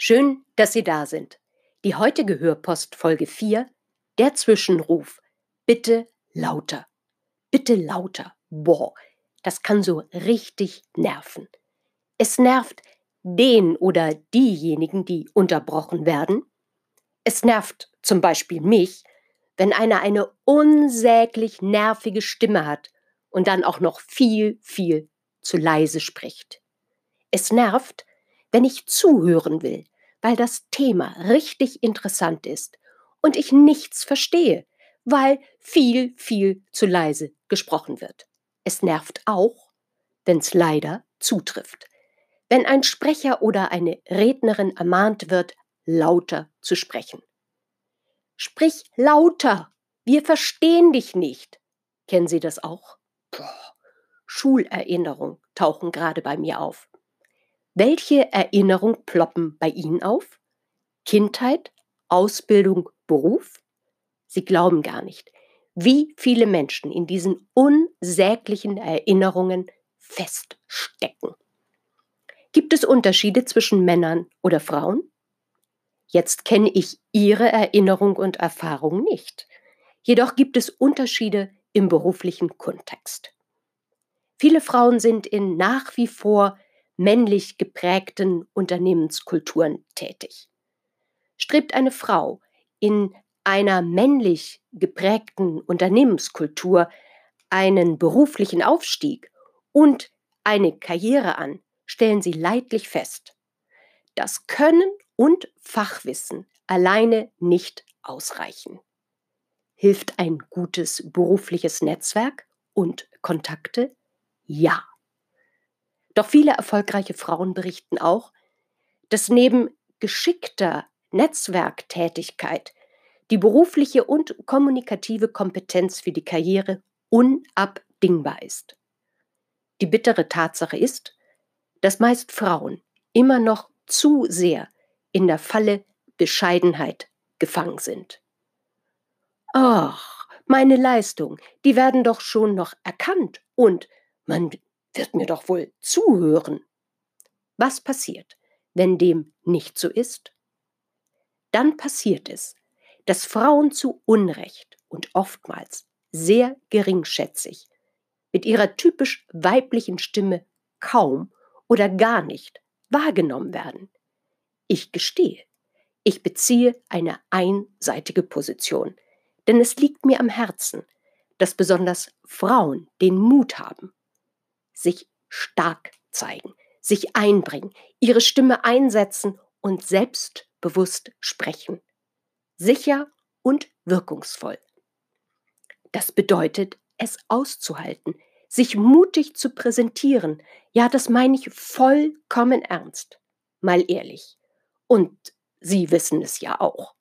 Schön, dass Sie da sind. Die heutige Hörpost Folge 4, der Zwischenruf. Bitte lauter. Bitte lauter. Boah, das kann so richtig nerven. Es nervt den oder diejenigen, die unterbrochen werden. Es nervt zum Beispiel mich, wenn einer eine unsäglich nervige Stimme hat und dann auch noch viel, viel zu leise spricht. Es nervt, wenn ich zuhören will, weil das Thema richtig interessant ist und ich nichts verstehe, weil viel, viel zu leise gesprochen wird. Es nervt auch, wenn es leider zutrifft. Wenn ein Sprecher oder eine Rednerin ermahnt wird, lauter zu sprechen. Sprich lauter, wir verstehen dich nicht. Kennen Sie das auch? Puh, Schulerinnerungen tauchen gerade bei mir auf. Welche Erinnerungen ploppen bei Ihnen auf? Kindheit, Ausbildung, Beruf? Sie glauben gar nicht, wie viele Menschen in diesen unsäglichen Erinnerungen feststecken. Gibt es Unterschiede zwischen Männern oder Frauen? Jetzt kenne ich Ihre Erinnerung und Erfahrung nicht. Jedoch gibt es Unterschiede im beruflichen Kontext. Viele Frauen sind in nach wie vor männlich geprägten Unternehmenskulturen tätig. Strebt eine Frau in einer männlich geprägten Unternehmenskultur einen beruflichen Aufstieg und eine Karriere an, stellen sie leidlich fest. Das Können und Fachwissen alleine nicht ausreichen. Hilft ein gutes berufliches Netzwerk und Kontakte? Ja. Doch viele erfolgreiche Frauen berichten auch, dass neben geschickter Netzwerktätigkeit die berufliche und kommunikative Kompetenz für die Karriere unabdingbar ist. Die bittere Tatsache ist, dass meist Frauen immer noch zu sehr in der Falle Bescheidenheit gefangen sind. Ach, meine Leistung, die werden doch schon noch erkannt und man wird mir doch wohl zuhören. Was passiert, wenn dem nicht so ist? Dann passiert es, dass Frauen zu Unrecht und oftmals sehr geringschätzig mit ihrer typisch weiblichen Stimme kaum oder gar nicht wahrgenommen werden. Ich gestehe, ich beziehe eine einseitige Position, denn es liegt mir am Herzen, dass besonders Frauen den Mut haben, sich stark zeigen, sich einbringen, ihre Stimme einsetzen und selbstbewusst sprechen. Sicher und wirkungsvoll. Das bedeutet, es auszuhalten, sich mutig zu präsentieren. Ja, das meine ich vollkommen ernst. Mal ehrlich. Und Sie wissen es ja auch.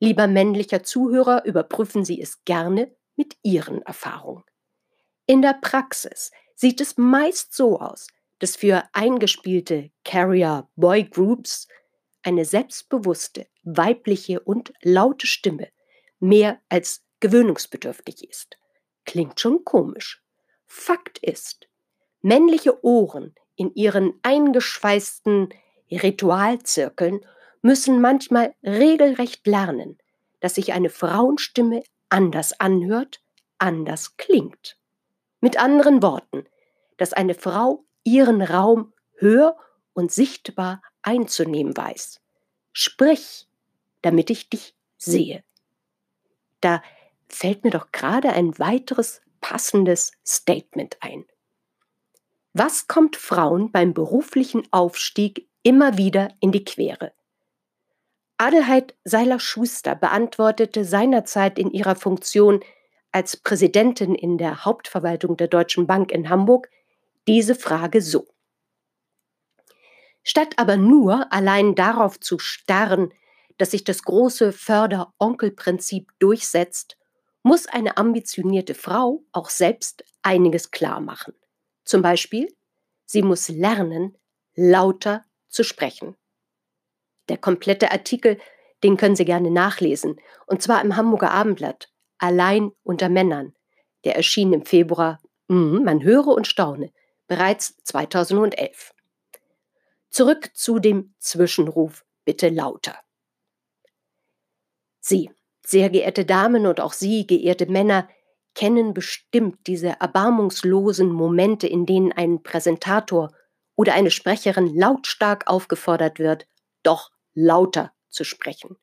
Lieber männlicher Zuhörer, überprüfen Sie es gerne mit Ihren Erfahrungen. In der Praxis sieht es meist so aus, dass für eingespielte Carrier Boy Groups eine selbstbewusste, weibliche und laute Stimme mehr als gewöhnungsbedürftig ist. Klingt schon komisch. Fakt ist, männliche Ohren in ihren eingeschweißten Ritualzirkeln müssen manchmal regelrecht lernen, dass sich eine Frauenstimme anders anhört, anders klingt. Mit anderen Worten, dass eine Frau ihren Raum hör und sichtbar einzunehmen weiß. Sprich, damit ich dich sehe. Da fällt mir doch gerade ein weiteres passendes Statement ein. Was kommt Frauen beim beruflichen Aufstieg immer wieder in die Quere? Adelheid Seiler-Schuster beantwortete seinerzeit in ihrer Funktion als Präsidentin in der Hauptverwaltung der Deutschen Bank in Hamburg diese Frage so. Statt aber nur allein darauf zu starren, dass sich das große Förder-Onkel-Prinzip durchsetzt, muss eine ambitionierte Frau auch selbst einiges klar machen. Zum Beispiel, sie muss lernen, lauter zu sprechen. Der komplette Artikel, den können Sie gerne nachlesen, und zwar im Hamburger Abendblatt, Allein unter Männern. Der erschien im Februar, mh, man höre und staune, bereits 2011. Zurück zu dem Zwischenruf, bitte lauter. Sie, sehr geehrte Damen und auch Sie, geehrte Männer, kennen bestimmt diese erbarmungslosen Momente, in denen ein Präsentator oder eine Sprecherin lautstark aufgefordert wird, doch lauter zu sprechen.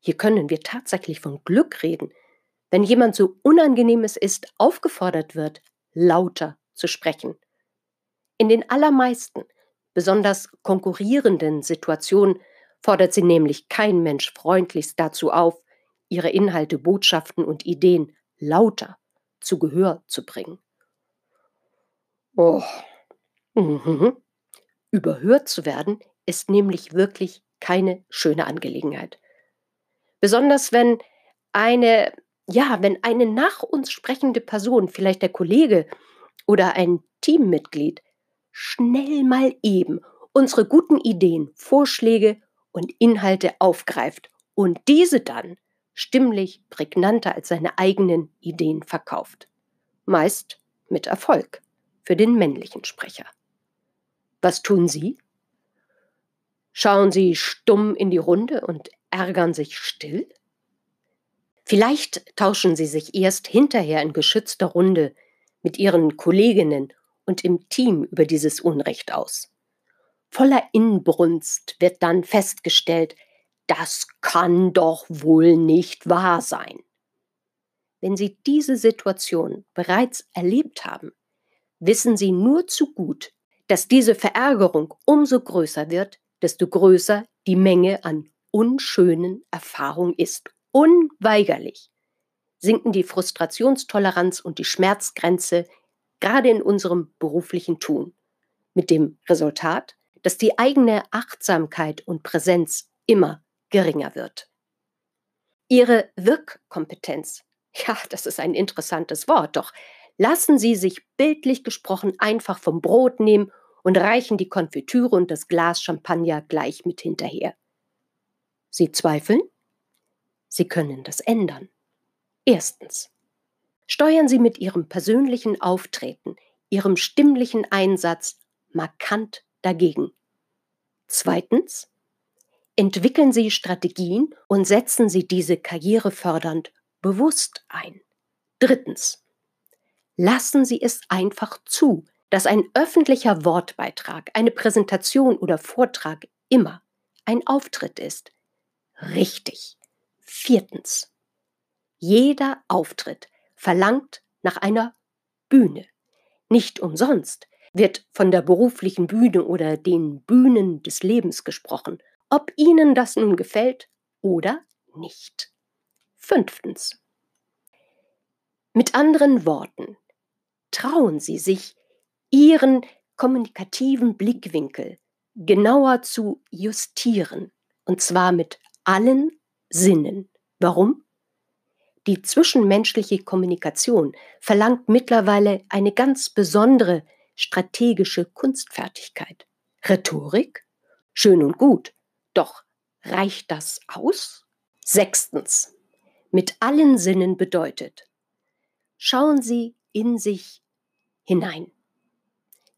Hier können wir tatsächlich von Glück reden, wenn jemand so unangenehm es ist, aufgefordert wird, lauter zu sprechen. In den allermeisten, besonders konkurrierenden Situationen fordert sie nämlich kein Mensch freundlichst dazu auf, ihre Inhalte, Botschaften und Ideen lauter zu Gehör zu bringen. Oh. Mhm. Überhört zu werden ist nämlich wirklich keine schöne Angelegenheit. Besonders wenn eine, ja, wenn eine nach uns sprechende Person, vielleicht der Kollege oder ein Teammitglied, schnell mal eben unsere guten Ideen, Vorschläge und Inhalte aufgreift und diese dann stimmlich prägnanter als seine eigenen Ideen verkauft. Meist mit Erfolg für den männlichen Sprecher. Was tun Sie? Schauen Sie stumm in die Runde und ärgern sich still? Vielleicht tauschen Sie sich erst hinterher in geschützter Runde mit Ihren Kolleginnen und im Team über dieses Unrecht aus. Voller Inbrunst wird dann festgestellt, das kann doch wohl nicht wahr sein. Wenn Sie diese Situation bereits erlebt haben, wissen Sie nur zu gut, dass diese Verärgerung umso größer wird, desto größer die Menge an unschönen Erfahrungen ist. Unweigerlich sinken die Frustrationstoleranz und die Schmerzgrenze gerade in unserem beruflichen Tun. Mit dem Resultat, dass die eigene Achtsamkeit und Präsenz immer geringer wird. Ihre Wirkkompetenz, ja, das ist ein interessantes Wort, doch lassen Sie sich bildlich gesprochen einfach vom Brot nehmen und reichen die Konfitüre und das Glas Champagner gleich mit hinterher. Sie zweifeln? Sie können das ändern. Erstens. Steuern Sie mit Ihrem persönlichen Auftreten, Ihrem stimmlichen Einsatz markant dagegen. Zweitens. Entwickeln Sie Strategien und setzen Sie diese karrierefördernd bewusst ein. Drittens. Lassen Sie es einfach zu, dass ein öffentlicher Wortbeitrag, eine Präsentation oder Vortrag immer ein Auftritt ist. Richtig. Viertens. Jeder Auftritt verlangt nach einer Bühne. Nicht umsonst wird von der beruflichen Bühne oder den Bühnen des Lebens gesprochen, ob Ihnen das nun gefällt oder nicht. Fünftens. Mit anderen Worten, trauen Sie sich, Ihren kommunikativen Blickwinkel genauer zu justieren, und zwar mit allen Sinnen. Warum? Die zwischenmenschliche Kommunikation verlangt mittlerweile eine ganz besondere strategische Kunstfertigkeit. Rhetorik? Schön und gut. Doch reicht das aus? Sechstens. Mit allen Sinnen bedeutet. Schauen Sie in sich hinein.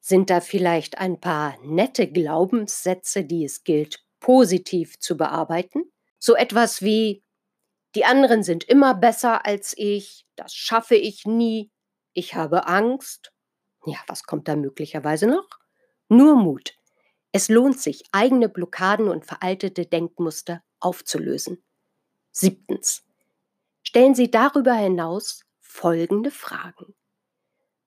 Sind da vielleicht ein paar nette Glaubenssätze, die es gilt positiv zu bearbeiten? So etwas wie die anderen sind immer besser als ich, das schaffe ich nie, ich habe Angst, ja, was kommt da möglicherweise noch? Nur Mut. Es lohnt sich, eigene Blockaden und veraltete Denkmuster aufzulösen. Siebtens. Stellen Sie darüber hinaus folgende Fragen.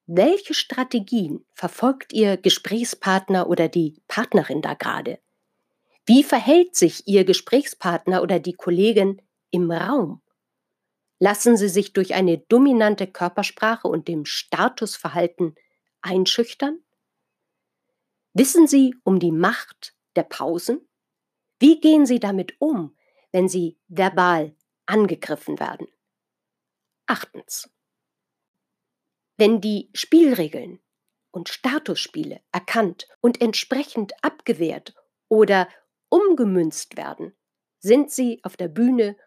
Welche Strategien verfolgt Ihr Gesprächspartner oder die Partnerin da gerade? Wie verhält sich Ihr Gesprächspartner oder die Kollegin im Raum? Lassen Sie sich durch eine dominante Körpersprache und dem Statusverhalten einschüchtern? Wissen Sie um die Macht der Pausen? Wie gehen Sie damit um, wenn Sie verbal angegriffen werden? Achtens. Wenn die Spielregeln und Statusspiele erkannt und entsprechend abgewehrt oder umgemünzt werden, sind Sie auf der Bühne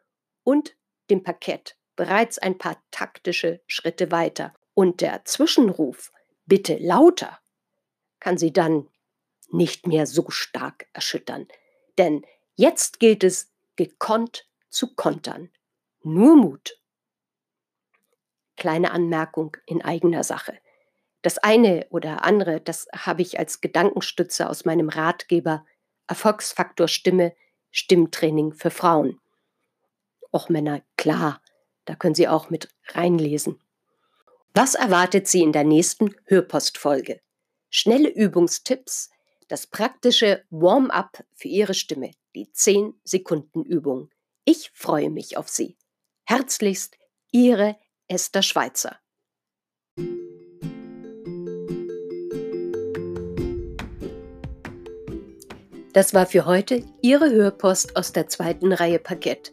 und dem Parkett bereits ein paar taktische Schritte weiter und der Zwischenruf bitte lauter kann Sie dann nicht mehr so stark erschüttern, denn jetzt gilt es gekonnt zu kontern. Nur Mut. Kleine Anmerkung in eigener Sache. Das eine oder andere, das habe ich als Gedankenstütze aus meinem Ratgeber Erfolgsfaktor Stimme, Stimmtraining für Frauen. Och Männer, klar, da können Sie auch mit reinlesen. Was erwartet Sie in der nächsten Hörpostfolge? Schnelle Übungstipps, das praktische Warm-up für Ihre Stimme, die 10 Sekunden Übung. Ich freue mich auf Sie. Herzlichst, Ihre Esther Schweizer. Das war für heute Ihre Hörpost aus der zweiten Reihe Parkett.